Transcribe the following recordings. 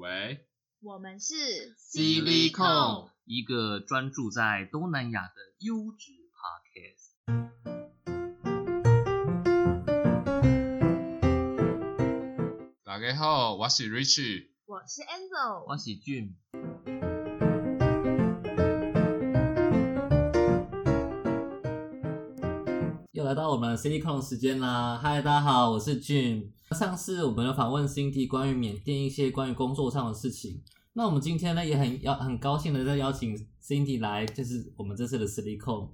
喂，我们是 Silicon，一个专注在东南亚的优质 Podcast。大家好，我是 Rich。我是 Angel，我是俊，来到我们 Silicon 时间啦！嗨，大家好，我是 Jim。上次我们有访问 Cindy 关于缅甸一些关于工作上的事情，那我们今天呢也很邀很高兴的在邀请 Cindy 来，就是我们这次的 Silicon。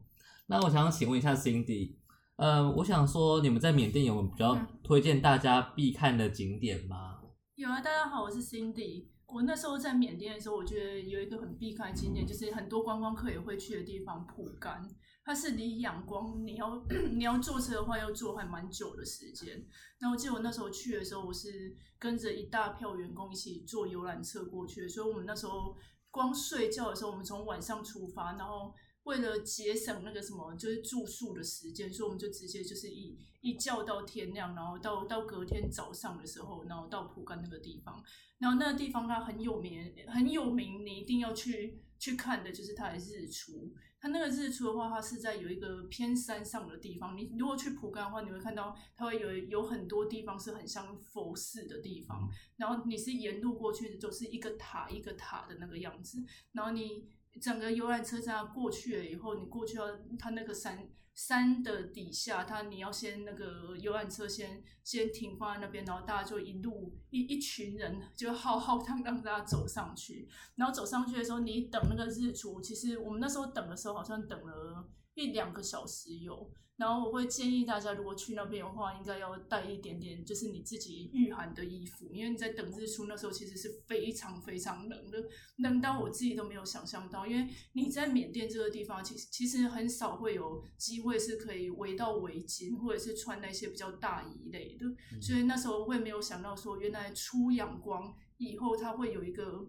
那我想请问一下 Cindy，呃，我想说你们在缅甸有没有比较推荐大家必看的景点吗？有啊，大家好，我是 Cindy。我那时候在缅甸的时候，我觉得有一个很必看的景点，就是很多观光客也会去的地方——蒲甘。它是离仰光，你要 你要坐车的话，要坐还蛮久的时间。那我记得我那时候去的时候，我是跟着一大票员工一起坐游览车过去的，所以我们那时候光睡觉的时候，我们从晚上出发，然后为了节省那个什么，就是住宿的时间，所以我们就直接就是一一觉到天亮，然后到到隔天早上的时候，然后到蒲甘那个地方。然后那个地方它很有名，很有名，你一定要去去看的，就是它的日出。它那个日出的话，它是在有一个偏山上的地方。你如果去蒲甘的话，你会看到它会有有很多地方是很像佛寺的地方。然后你是沿路过去的，就是一个塔一个塔的那个样子。然后你整个游览车站过去了以后，你过去到它那个山。山的底下，它你要先那个游览车先先停放在那边，然后大家就一路一一群人就浩浩荡荡大家走上去，然后走上去的时候，你等那个日出，其实我们那时候等的时候好像等了一两个小时有。然后我会建议大家，如果去那边的话，应该要带一点点，就是你自己御寒的衣服，因为你在等日出那时候其实是非常非常冷的，冷到我自己都没有想象到。因为你在缅甸这个地方，其实其实很少会有机会是可以围到围巾，或者是穿那些比较大衣类的，所以那时候会没有想到说，原来出阳光以后，它会有一个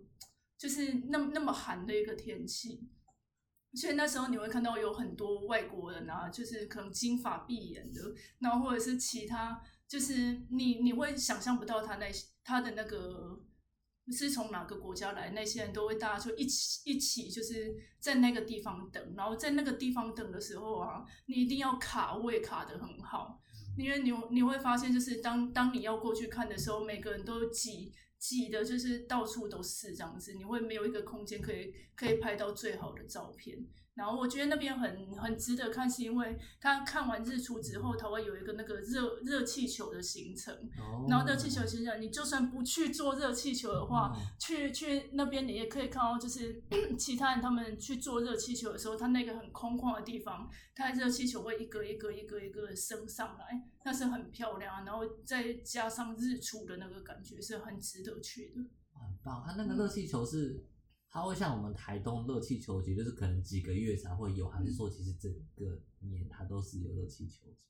就是那那么寒的一个天气。所以那时候你会看到有很多外国人啊，就是可能金发碧眼的，然后或者是其他，就是你你会想象不到他那他的那个是从哪个国家来，那些人都会大家就一起一起就是在那个地方等，然后在那个地方等的时候啊，你一定要卡位卡的很好，因为你你会发现就是当当你要过去看的时候，每个人都挤。挤的就是到处都是这样子，你会没有一个空间可以可以拍到最好的照片。然后我觉得那边很很值得看，是因为他看完日出之后，他会有一个那个热热气球的行程。然后热气球行程，你就算不去坐热气球的话，去去那边你也可以看到，就是 其他人他们去坐热气球的时候，他那个很空旷的地方，它热气球会一个一个一个一个升上来，那是很漂亮。然后再加上日出的那个感觉，是很值得去的。很棒，它那个热气球是。它会像我们台东热气球节，就是可能几个月才会有，还是说其实整个年它都是有热气球节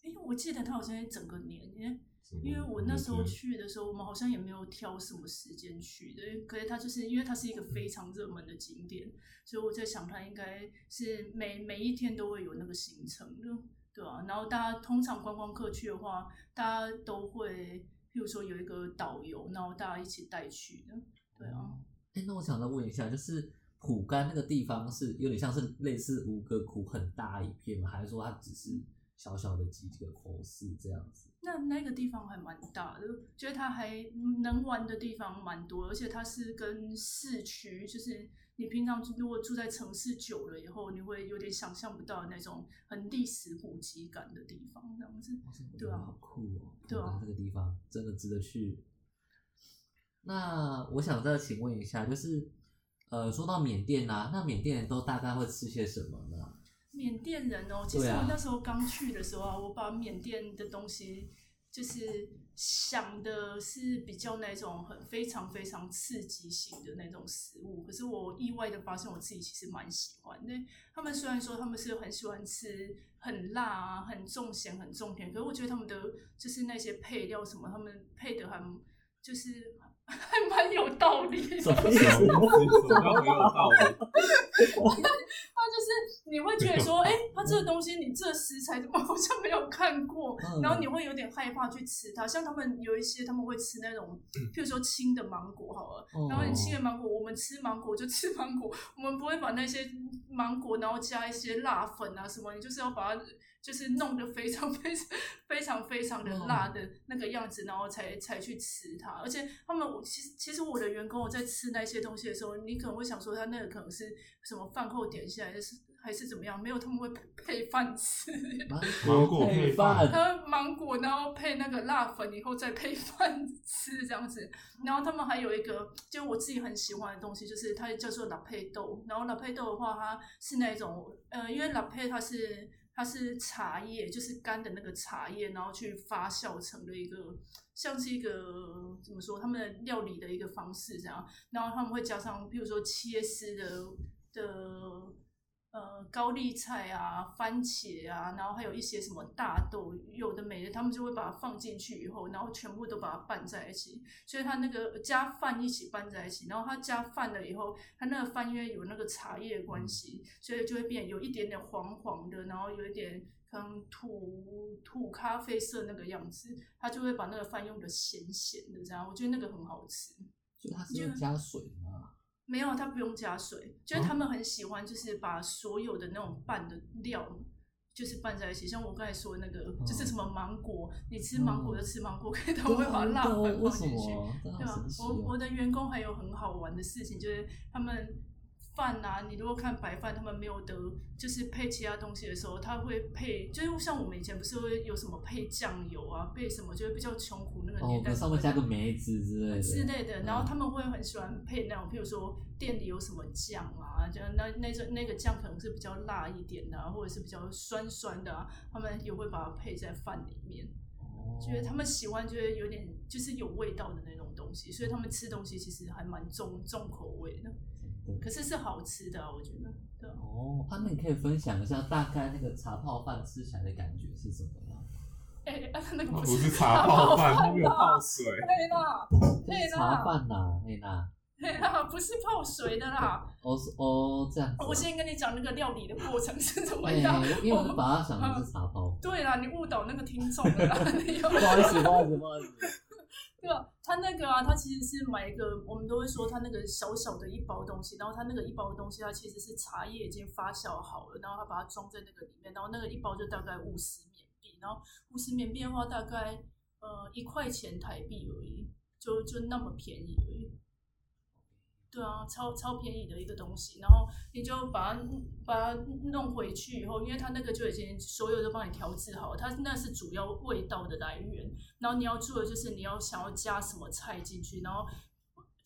这样？哎，我记得它好像整个年，因为因为我那时候去的时候，我们好像也没有挑什么时间去的。可是它就是因为它是一个非常热门的景点，所以我在想它应该是每每一天都会有那个行程的，对吧？然后大家通常观光客去的话，大家都会，譬如说有一个导游，然后大家一起带去的，对啊。那我想再问一下，就是蒲甘那个地方是有点像是类似五个湖很大一片吗？还是说它只是小小的几个佛寺这样子？那那个地方还蛮大的，觉得它还能玩的地方蛮多，而且它是跟市区，就是你平常如果住在城市久了以后，你会有点想象不到那种很历史古迹感的地方，这样子。对啊，好酷哦！对啊，这个地方真的值得去。那我想再请问一下，就是，呃，说到缅甸呐，那缅甸人都大概会吃些什么呢？缅甸人哦，其实我那时候刚去的时候啊，我把缅甸的东西就是想的是比较那种很非常非常刺激性的那种食物，可是我意外的发现我自己其实蛮喜欢。那他们虽然说他们是很喜欢吃很辣啊、很重咸、很重甜，可是我觉得他们的就是那些配料什么，他们配的很就是。还 蛮有道理，什么意思？什么没有道理？他就是你会觉得说，哎、它这个东西你这食材怎么 好像没有看过？嗯然后你会有点害怕去吃它。像他们有一些他们会吃那种，譬如说青的芒果好了，哦然后你青的芒果，我们吃芒果就吃芒果，我们不会把那些芒果然后加一些辣粉啊什么，你就是要把它就是弄得非常非常非常非常的辣的那个样子，然后才才去吃它。而且他们我其实其实我的员工我在吃那些东西的时候，你可能会想说他那个可能是什么饭后点心还是还是怎么样？没有，他们会配配饭吃。芒果配饭他芒果，然后配那个辣粉，以后再配饭吃这样子。然后他们还有一个，就我自己很喜欢的东西，就是它叫做拉配豆。然后拉配豆的话，它是那种呃，因为拉配它是它是茶叶，就是干的那个茶叶，然后去发酵成的一个，像是一个怎么说，他们的料理的一个方式这样。然后他们会加上，譬如说切丝的的。呃，高丽菜啊、番茄啊，然后还有一些什么大豆，有的没的，他们就会把它放进去以后，然后全部都把它拌在一起，所以它那个加饭一起拌在一起，然后它加饭了以后，它那个饭因为有那个茶叶的关系，所以就会变有一点点黄黄的，然后有一点可能土土咖啡色那个样子，他就会把那个饭用的咸咸的这样，我觉得那个很好吃。所以它是会加水的吗？没有，它不用加水，就是他们很喜欢，就是把所有的那种拌的料，就是拌在一起。像我刚才说的那个，就是什么芒果，你吃芒果就吃芒果，可以他们会把辣粉放进去。对吧好神？奇我我哦！的员工还有很好玩的事情，就是他们饭啊，你如果看白饭，他们没有得就是配其他东西的时候，他会配，就是像我们以前不是会有什么配酱油啊，配什么，就是比较穷苦那个哦，年代跟上面加个梅子之类的之类的，然后他嗯们会很喜欢配那种，譬如说店里有什么酱啊，就那那种那个酱可能是比较辣一点的、啊，或者是比较酸酸的、啊，他们也会把它配在饭里面。哦觉得他们喜欢，就是有点就是有味道的那种东西，所以他们吃东西其实还蛮重重口味的可是是好吃的、啊，我觉得。对啊，哦，啊，那你可以分享一下大概那个茶泡饭吃起来的感觉是什么样？哎、啊，那个不不是是茶泡饭，它没泡水。对啦，对啦茶啦，饭呐，嘿呐，对啦，不是泡水的啦。哦是哦这样。我先跟你讲那个料理的过程是怎么哎，样。因为我们把它想成是茶泡饭。对啦，你误导那个听众了啦，不好意思，不好意思，不好意思。对啊，他那个啊，他其实是买一个，我们都会说他那个小小的一包东西，然后他那个一包东西，他其实是茶叶已经发酵好了，然后他把它装在那个里面，然后那个一包就大概五十缅币，然后五十缅币的话大概呃一块钱台币而已，就就那么便宜而已。对啊，超超便宜的一个东西，然后你就把它把它弄回去以后，因为它那个就已经所有都帮你调制好，它那是主要味道的来源。然后你要做的就是你要想要加什么菜进去，然后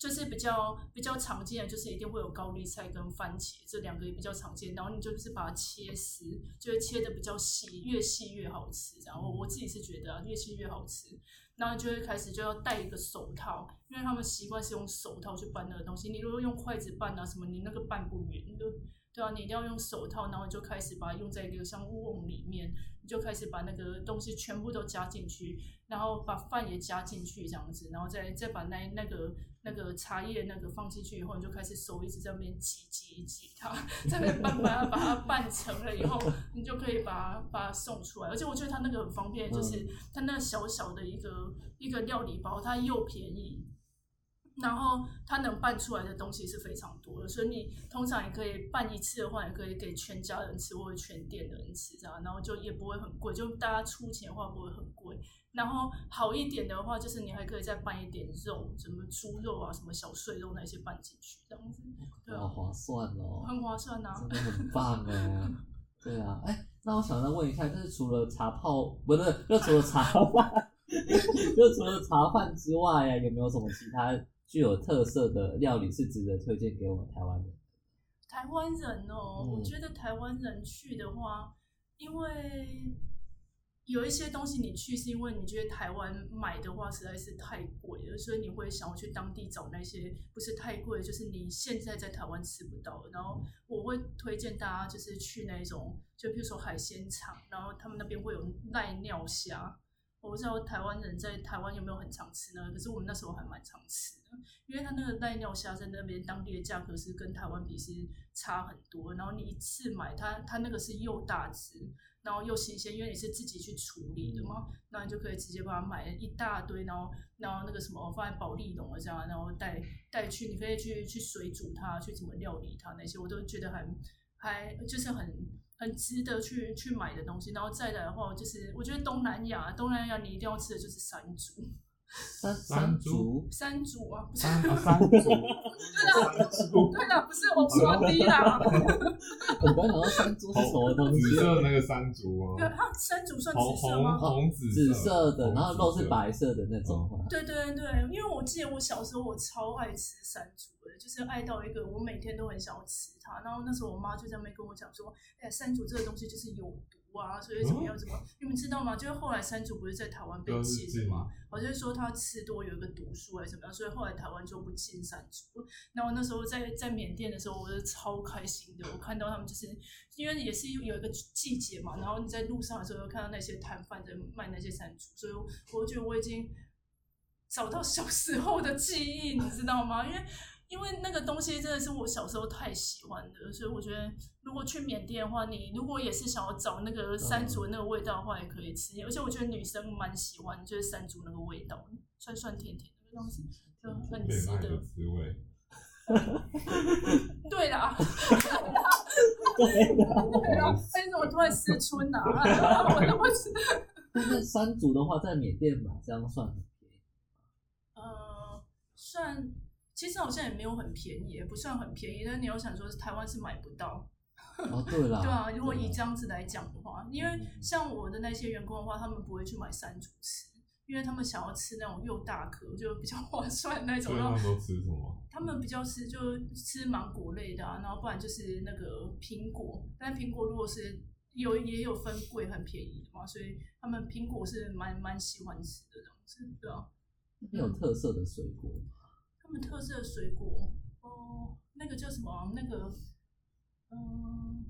就是比较比较常见的就是一定会有高丽菜跟番茄这两个也比较常见，然后你就是把它切丝，就会切的比较细，越细越好吃。然后我自己是觉得、啊、越细越好吃。然后就会开始就要戴一个手套，因为他们习惯是用手套去拌那个东西。你如果用筷子拌啊什么，你那个拌不匀的。对啊，你一定要用手套，然后就开始把它用在一个像瓮里面，你就开始把那个东西全部都加进去，然后把饭也加进去这样子，然后再再把那那个那个茶叶那个放进去以后，你就开始手一直在那边挤挤挤它，在那慢慢把它拌成了以后，你就可以把它把它送出来。而且我觉得它那个很方便，就是它那小小的一个一个料理包，它又便宜。然后它能拌出来的东西是非常多的，所以你通常也可以拌一次的话，也可以给全家人吃或者全店的人吃这样，然后就也不会很贵，就大家出钱的话不会很贵。然后好一点的话，就是你还可以再拌一点肉，什么猪肉啊、什么小碎肉那些拌进去，这样子，对啊，好划算哦，很划算啊真。的很棒哦。对啊，哎，那我想再问一下，就是除了茶泡，不是，就除了茶饭，就除了茶饭之外啊，有没有什么其他具有特色的料理是值得推荐给我们台湾人？台湾人哦，嗯我觉得台湾人去的话，因为有一些东西你去是因为你觉得台湾买的话实在是太贵了，所以你会想要去当地找那些不是太贵，就是你现在在台湾吃不到。然后我会推荐大家就是去那种，就比如说海鲜厂，然后他们那边会有赖尿虾。我不知道台湾人在台湾有没有很常吃呢？可是我们那时候还蛮常吃的，因为它那个赖尿虾在那边当地的价格是跟台湾比是差很多。然后你一次买它，它那个是又大只，然后又新鲜，因为你是自己去处理的嘛，那你就可以直接把它买一大堆，然后然后那个什么放在保利龙啊这样，然后带带去，你可以去去水煮它，去怎么料理它那些，我都觉得很还就是很。很值得去去买的东西，然后再来的话，就是我觉得东南亚，东南亚你一定要吃的就是山竹，山山竹，山竹啊，不是三啊三组，对的，对的，不是我说低啦，我刚想说山竹是什么东西？紫色那个山竹对，啊，它山竹算紫色吗？红紫紫色的，然后肉是白色的那种嘛。对对对，因为我记得我小时候我超爱吃山竹的，就是爱到一个我每天都很想要吃它。然后那时候我妈就在那边跟我讲说，哎，山竹这个东西就是有毒啊，所以怎么样怎么样？你们知道吗？就是后来山竹不是在台湾被就是禁吗？好像是说它吃多有一个毒素还是怎么样，所以后来台湾就不禁山竹。然后那时候在在缅甸的时候，我是超开心的，我看到他们就是因为也是有一个季节嘛，然后你在路上的时候看到那些摊贩在卖那些山竹，所以我觉得我已经找到小时候的记忆，你知道吗？因为因为那个东西真的是我小时候太喜欢的，所以我觉得如果去缅甸的话，你如果也是想要找那个山竹那个味道的话，也可以吃。而且我觉得女生蛮喜欢，就是山竹那个味道，酸酸甜甜的东西，就很值得。滋味。对啦，对的。对啦，哎，怎么突然失春呐、啊？我都不知。但是山竹的话，在缅甸买这样算很便宜。呃，算其实好像也没有很便宜，也不算很便宜。但你要想说，台湾是买不到，哦，对啦。对啊。如果以这样，子来讲的话，因为像我的那些员工的话，他们不会去买山竹吃，因为他们想要吃那种又大颗，就比较划算那种。他们都吃什么？他们比较吃就吃芒果类的啊，然后不然就是那个苹果。但苹果如果是有也有分贵很便宜的嘛，所以他们苹果是蛮蛮喜欢吃的这样子，对啊。很有特色的水果吗。他们特色的水果哦，那个叫什么啊、那个嗯，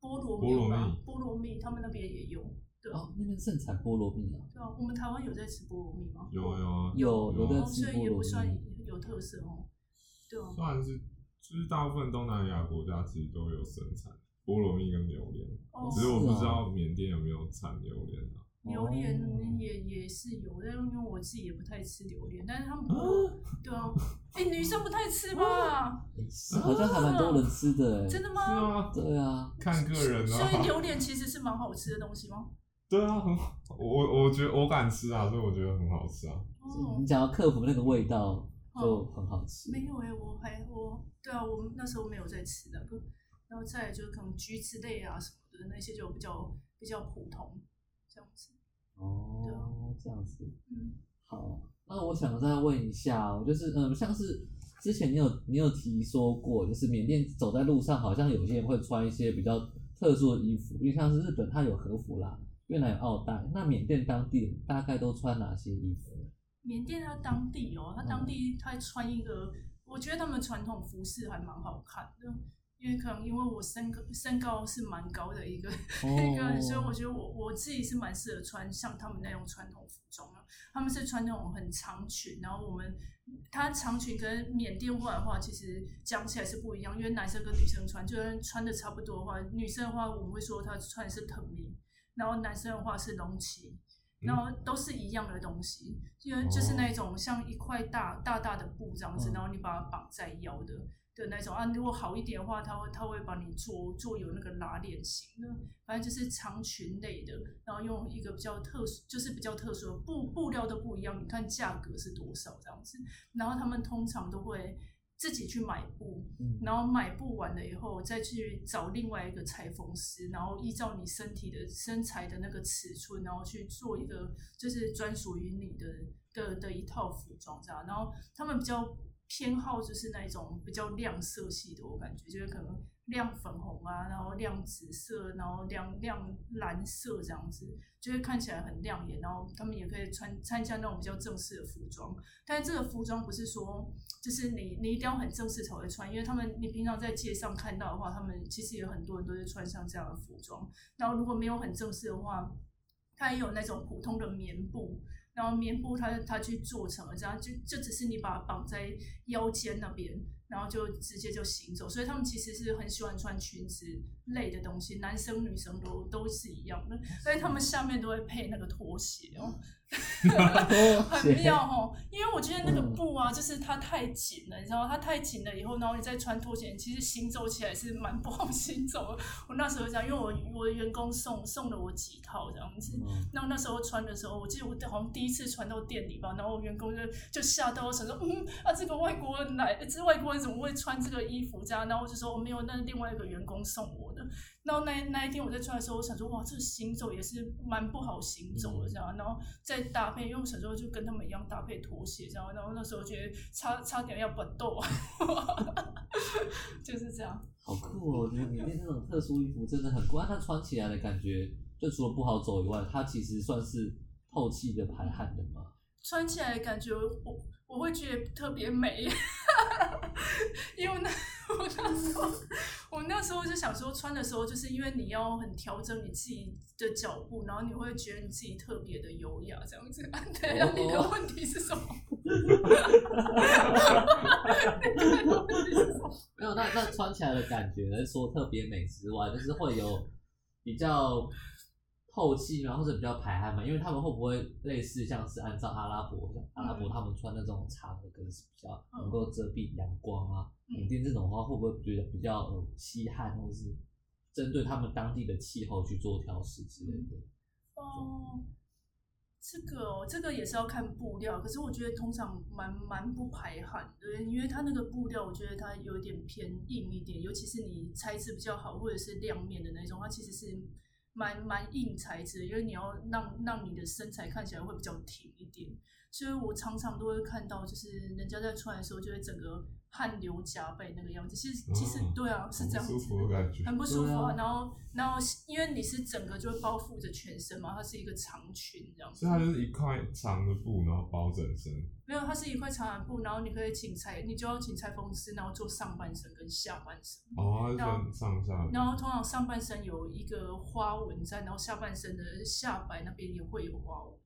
菠萝蜜菠萝吧蜜，菠萝蜜，他们那边也有。对啊，哦，那边盛产菠萝蜜啊。对啊，我们台湾有在吃菠萝蜜吗？有啊有啊，有有在哦，所以吃菠萝也不算。有特色哦。对啊，算是就是大部分东南亚国家其实都有生产菠萝蜜跟榴莲，哦，只是我不知道缅甸有没有产榴莲啊。榴莲哦也也是有，但因为我自己也不太吃榴莲，但是他们啊对啊，哎，女生不太吃吧？是好像还蛮多人吃的哎。真的吗？啊，对啊，看个人啊所以啊。榴莲 其实是蛮好吃的东西吗？对啊，很好，我我觉得我敢吃啊，所以我觉得很好吃啊。哦你，想要克服那个味道，就很好吃。没有哎、我还我对啊，我们那时候没有在吃那个，然后再就是可能橘子类啊什么的那些就比较比较普通这样子。哦，这样子。嗯，好，那我想再问一下哦，就是嗯，像是之前你有你有提说过，就是缅甸走在路上，好像有些人会穿一些比较特殊的衣服，因为像是日本它有和服啦，越南有奥黛，那缅甸当地大概都穿哪些衣服？缅甸它当地哦，它当地它穿一个，我觉得他们传统服饰还蛮好看的。因为可能因为我身高身高是蛮高的一个、一个人，所以我觉得我我自己是蛮适合穿像他们那种传统服装的。他们是穿那种很长裙，然后我们它长裙跟缅甸话的话，其实讲起来是不一样，因为男生跟女生穿，就算穿的差不多的话，女生的话我们会说她穿的是藤米，然后男生的话是龙旗。然后都是一样的东西，因为就是那种像一块大大大的布这样子，嗯然后你把它绑在腰的的那种啊。如果好一点的话，他会他会帮你做做有那个拉链型的，反正就是长裙类的，然后用一个比较特殊，就是比较特殊的布布料都不一样，你看价格是多少这样子。然后他们通常都会自己去买布，嗯，然后买布完了以后，再去找另外一个裁缝师，然后依照你身体的身材的那个尺寸，然后去做一个就是专属于你的的的一套服装这样。然后他们比较偏好就是那种比较亮色系的，我感觉就是可能亮粉红啊，然后亮紫色，然后亮亮蓝色这样子，就会看起来很亮眼。然后他们也可以穿参加那种比较正式的服装，但是这个服装不是说就是你你一定要很正式才会穿，因为他们你平常在街上看到的话，他们其实有很多人都是穿上这样的服装。然后如果没有很正式的话，它也有那种普通的棉布，然后棉布它它去做成了这样，就就只是你把它绑在腰间那边，然后就直接就行走。所以他们其实是很喜欢穿裙子类的东西，男生女生都都是一样的，所以他们下面都会配那个拖鞋哦。很妙哦，因为我觉得那个布啊，就是它太紧了，你知道吗？它太紧了以后，然后你再穿拖鞋，其实行走起来是蛮不好行走的。我那时候这样，因为我我的员工送送了我几套这样子，然后那时候穿的时候，我记得我好像第一次穿到店里吧，然后我员工就就吓到，我想说，嗯啊，这个外国人来，这外国人怎么会穿这个衣服这样？然后我就说我没有，那是另外一个员工送我的。然后那那一天我在穿的时候，我想说，哇，这行走也是蛮不好行走的这样，然后再搭配，因为我小时候就跟他们一样搭配拖鞋这样，然后那时候觉得差差点要不斗，就是这样。好酷哦！我觉得缅甸那种特殊衣服真的很酷，它穿起来的感觉，就除了不好走以外，它其实算是透气的、排汗的嘛。穿起来感觉我我会觉得特别美，因为那我那时候我那时候就想说穿的时候，就是因为你要很调整你自己的脚步，然后你会觉得你自己特别的优雅这样子。对，然后你的问题是什么？没有，那那穿起来的感觉，是说特别美之外，就是会有比较透气嘛，或者比较排汗嘛。因为他们会不会类似像是按照阿拉伯，阿拉伯他们穿那种长的，可能是比较能够遮蔽阳光啊。缅甸这种的话，会不会觉得比较呃吸汗，或者是针对他们当地的气候去做调试之类的？哦。这个哦，这个也是要看布料，可是我觉得通常蛮蛮不排汗的，因为它那个布料，我觉得它有点偏硬一点，尤其是你材质比较好或者是亮面的那种，它其实是蛮蛮硬材质，因为你要让让你的身材看起来会比较挺一点，所以我常常都会看到，就是人家在穿的时候就会整个。汗流浃背那个样子，其实其实对啊，是这样子，很不舒服啊。然后然后因为你是整个就包覆着全身嘛，它是一个长裙这样子。所以它就是一块长的布，然后包整身。没有，它是一块长的布，然后你可以请裁，你就要请裁缝师，然后做上半身跟下半身。哦，它分上下。然后通常上半身有一个花纹在，然后下半身的下摆那边也会有花纹。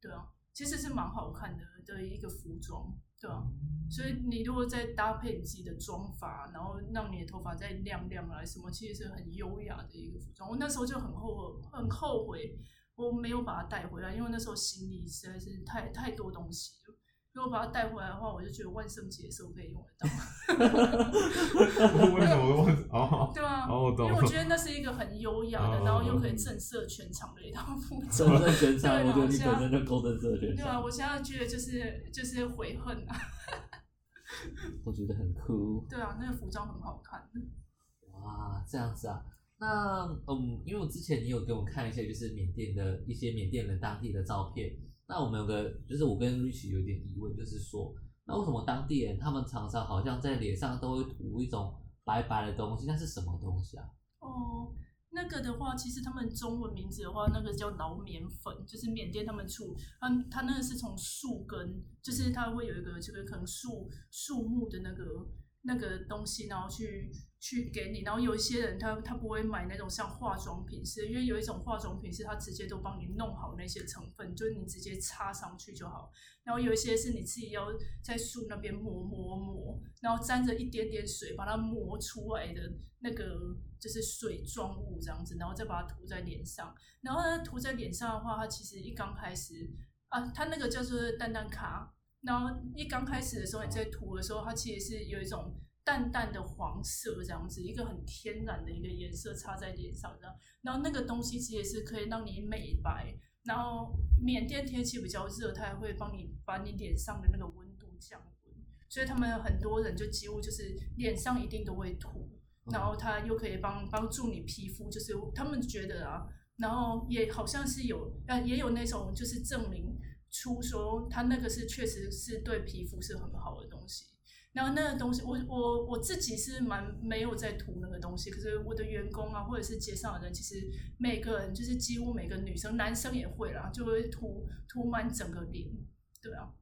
对啊，其实是蛮好看的的一个服装。对啊，所以你如果再搭配你自己的妆发，然后让你的头发再亮亮啊什么，其实是很优雅的一个服装。我那时候就很后悔，很后悔我没有把它带回来，因为那时候行李实在是太太多东西。如果把它带回来的话，我就觉得万圣节的时候可以用得到。为什么万？哦，对啊，哦。因为我觉得那是一个很优雅的，然后又可以震慑全场的一套服装。震慑全场，我觉得你本身就够震慑全场。对啊，我现在觉得就是就是悔恨啊。我觉得很酷。对啊，那个服装很好看。哇，这样子啊？那嗯，因为我之前你有给我看一些，就是缅甸的一些缅甸人当地的照片。那我们有个，就是我跟 Rich 有点疑问，就是说，那为什么当地人他们常常好像在脸上都会涂一种白白的东西？那是什么东西啊？哦，那个的话，其实他们中文名字的话，那个叫老棉粉，就是缅甸他们出，他他那个是从树根，就是它会有一个这个可能树树木的那个那个东西，然后去。去给你，然后有一些人他他不会买那种像化妆品是，因为有一种化妆品是他直接都帮你弄好那些成分，就是你直接擦上去就好。然后有一些是你自己要在树那边磨磨磨，然后沾着一点点水把它磨出来的那个就是水状物这样子，然后再把它涂在脸上。然后呢涂在脸上的话，它其实一刚开始啊，它那个叫做淡淡卡。然后一刚开始的时候你在涂的时候，它其实是有一种。淡淡的黄色这样子，一个很天然的一个颜色擦在脸上这样，然后那个东西其实也是可以让你美白。然后缅甸天气比较热，它还会帮你把你脸上的那个温度降温，所以他们很多人就几乎就是脸上一定都会涂，然后它又可以帮帮助你皮肤，就是他们觉得啊，然后也好像是有呃也有那种就是证明出说它那个是确实是对皮肤是很好的东西。然后那个东西，我我我自己是蛮没有在涂那个东西，可是我的员工啊，或者是街上的人，其实每个人就是几乎每个女生、男生也会啦，就会涂涂满整个脸，对啊。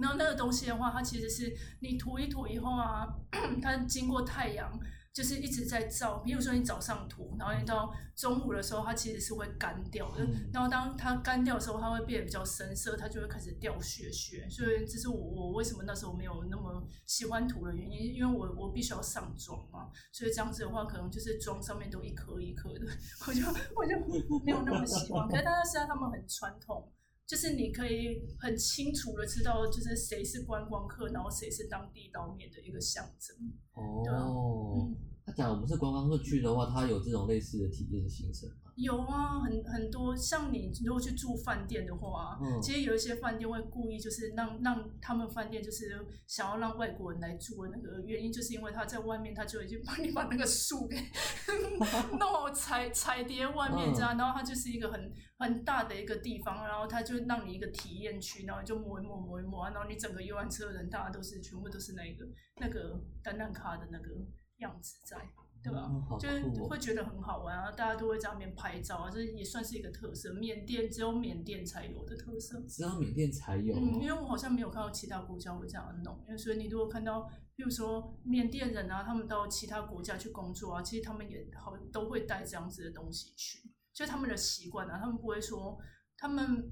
然后那个东西的话，它其实是你涂一涂以后啊，它经过太阳就是一直在照。比如说你早上涂，然后你到中午的时候，它其实是会干掉的。嗯然后当它干掉的时候，它会变得比较深色，它就会开始掉屑屑。所以这是我我为什么那时候没有那么喜欢涂的原因，因为我我必须要上妆嘛，所以这样子的话，可能就是妆上面都一颗一颗的，我就我就没有那么喜欢。可是大家现在他们很传统。就是你可以很清楚的知道，就是谁是观光客，然后谁是当地刀面的一个象征。对啊哦嗯，那假如我们是观光客去的话，它有这种类似的体验行程吗？有啊，很很多，像你如果去住饭店的话，嗯其实有一些饭店会故意就是让让他们饭店就是想要让外国人来住的那个原因，就是因为他在外面他就已经 帮你把那个树给 弄好踩踩叠外面这样，然后它就是一个很很大的一个地方，然后他就让你一个体验区，然后就摸一摸摸一摸，然后你整个游览车的人大家都是全部都是那个那个单单卡的那个样子在。对吧？就是会觉得很好玩啊，大家都会在那边拍照啊，这也算是一个特色。缅甸只有缅甸才有的特色。只有缅甸才有哦。嗯，因为我好像没有看到其他国家会这样弄，因为所以你如果看到，比如说缅甸人啊，他们到其他国家去工作啊，其实他们也好都会带这样子的东西去，就他们的习惯啊，他们不会说他们。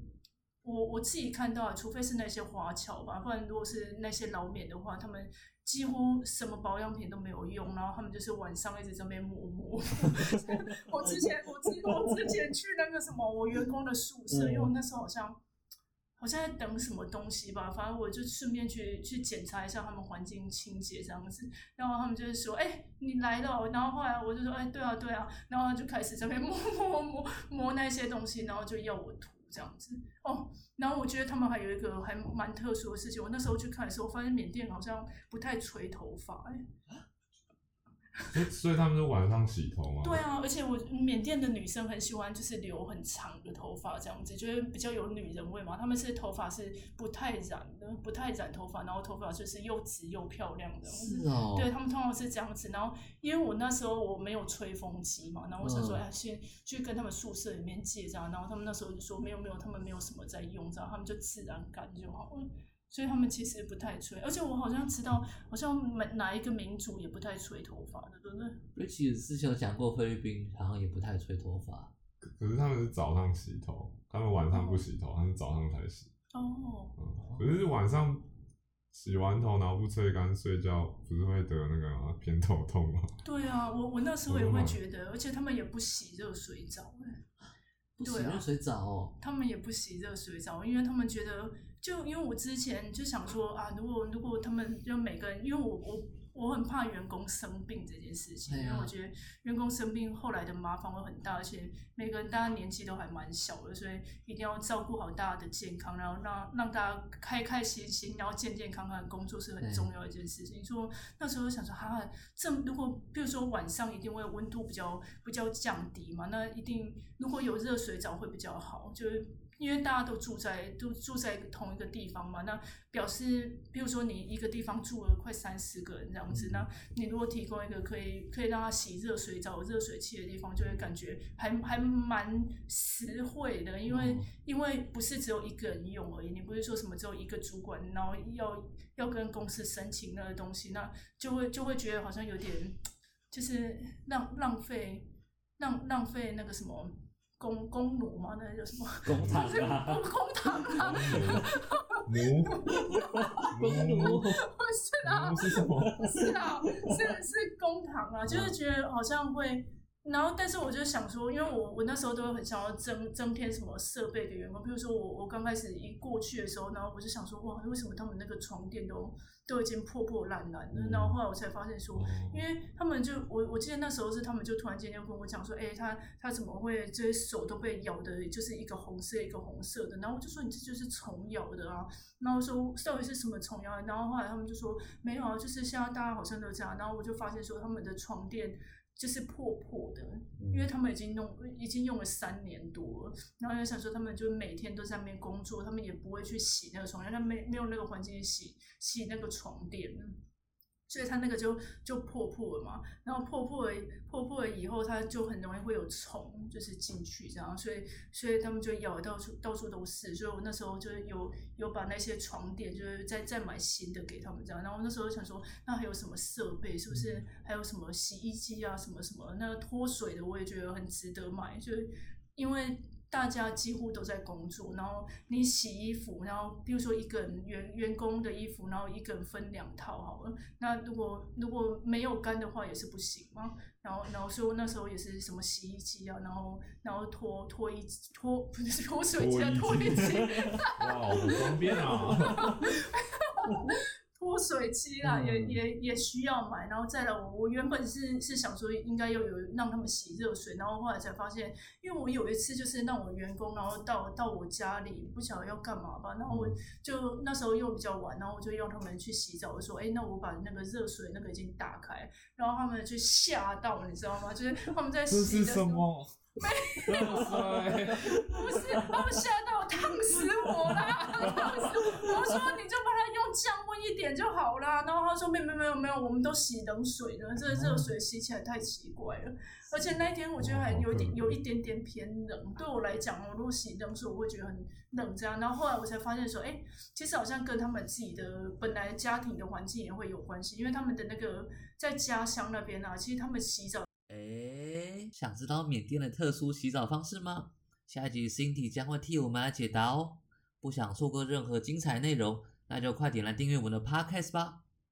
我我自己看到啊，除非是那些华侨吧，不然如果是那些老缅的话，他们几乎什么保养品都没有用，然后他们就是晚上一直在那边抹抹。我之前我之我之前去那个什么我员工的宿舍，因为我那时候好像好像在等什么东西吧，反正我就顺便去去检查一下他们环境清洁这样子，然后他们就是说，哎、你来了哦，然后后来我就说，哎、对啊对啊，然后他就开始在那边 摸摸摸摸那些东西，然后就要我涂这样子哦。然后我觉得他们还有一个还蛮特殊的事情，我那时候去看的时候，发现缅甸好像不太吹头发、哎。所以所以他们是晚上洗头吗？对啊，而且我缅甸的女生很喜欢就是留很长的头发这样子，就是比较有女人味嘛。他们是头发是不太染的，不太染头发，然后头发就是又直又漂亮的。是哦，对他们通常是这样子，然后因为我那时候我没有吹风机嘛，然后我想说，嗯哎、先去跟他们宿舍里面借这样，然后他们那时候就说没有没有，他们没有什么在用这样，他们就自然干就好了。所以他们其实不太吹，而且我好像知道，好像哪哪一个民族也不太吹头发的，对不对？瑞奇之前有讲过，菲律宾好像也不太吹头发。可是他们是早上洗头，他们晚上不洗头，他们早上才洗。哦，嗯，可是晚上洗完头然后不吹干睡觉，不是会得那个偏头痛吗？对啊，我我那时候也会觉得，而且他们也不洗热水澡，哎不洗热水澡哦，他们也不洗热水澡，因为他们觉得，就因为我之前就想说啊，如果如果他们就每个人，因为我我我很怕员工生病这件事情，啊因为我觉得员工生病后来的麻烦会很大，而且每个人大家年纪都还蛮小的，所以一定要照顾好大家的健康，然后让让大家开开心心，然后健健康康的工作是很重要的一件事情。说那时候想说，哈、这如果比如说晚上一定会温度比较比较降低嘛，那一定如果有热水澡会比较好，就是。因为大家都住在都住在同一个地方嘛，那表示，比如说你一个地方住了快三十个人这样子，那你如果提供一个可以可以让他洗热水澡、热水器的地方，就会感觉还还蛮实惠的，因为、嗯。因为不是只有一个人用而已，你不是说什么只有一个主管，然后要要跟公司申请那个东西，那就会就会觉得好像有点就是浪浪费浪浪费那个什么公公奴吗，那个叫什么？公堂啊，公公堂啊，奴。公奴，不 是啊，奴是什么？是啊，是是公堂啊，就是觉得好像会，然后但是我就想说，因为我我那时候都很想要增增添什么设备给员工，比如说我我刚开始一过去的时候，然后我就想说，哇，为什么他们那个床垫都都已经破破烂烂的？嗯然后后来我才发现说，哦因为他们就我我记得那时候是他们就突然间就跟我讲说，哎、他他怎么会这些手都被咬的，就是一个红色一个红色的，然后我就说你这就是虫咬的啊，然后说到底是什么虫咬的，然后后来他们就说没有啊，就是现在大家好像都这样，然后我就发现说他们的床垫。就是破破的，因为他们已经弄已经用了三年多了，然后就想说他们就每天都在那边工作，他们也不会去洗那个床垫，他没没有那个环境洗洗那个床垫呢。所以它那个就就破破了嘛。然后破破了破破了以后，它就很容易会有虫，就是进去这样，所以所以他们就咬得到处到处都是。所以我那时候就是有有把那些床垫，就是再再买新的给他们这样。然后那时候想说，那还有什么设备？是不是还有什么洗衣机啊，什么什么？那个脱水的我也觉得很值得买，就是因为。大家几乎都在工作，然后你洗衣服，然后比如说一个人员员工的衣服，然后一个人分两套好了。那如果如果没有干的话，也是不行嘛。然后然后所以我那时候也是什么洗衣机啊，然后然后拖拖衣拖不是拖水机啊，脱衣机。哇，好方便啊！脱水机啦，也也也需要买，然后再来我我原本是是想说应该要有让他们洗热水，然后后来才发现，因为我有一次就是让我员工然后到到我家里不晓得要干嘛吧，然后我就那时候又比较晚，然后我就让他们去洗澡，我说哎那我把那个热水那个已经打开，然后他们就吓到你知道吗？就是他们在洗的时候。没有，不是，把我吓到烫死我啦！烫死我！我说你就把它用降温一点就好啦。然后他说没没没有没有，我们都洗冷水的，这热水洗起来太奇怪了。而且那一天我觉得还有点有一点点偏冷，对我来讲，我如果洗冷水我会觉得很冷这样。然后后来我才发现说，哎，其实好像跟他们自己的本来家庭的环境也会有关系，因为他们的那个在家乡那边啊，其实他们洗澡。想知道缅甸的特殊洗澡方式吗？下一集 Cindy 将会替我们来解答哦。不想错过任何精彩内容，那就快点来订阅我们的 Podcast 吧。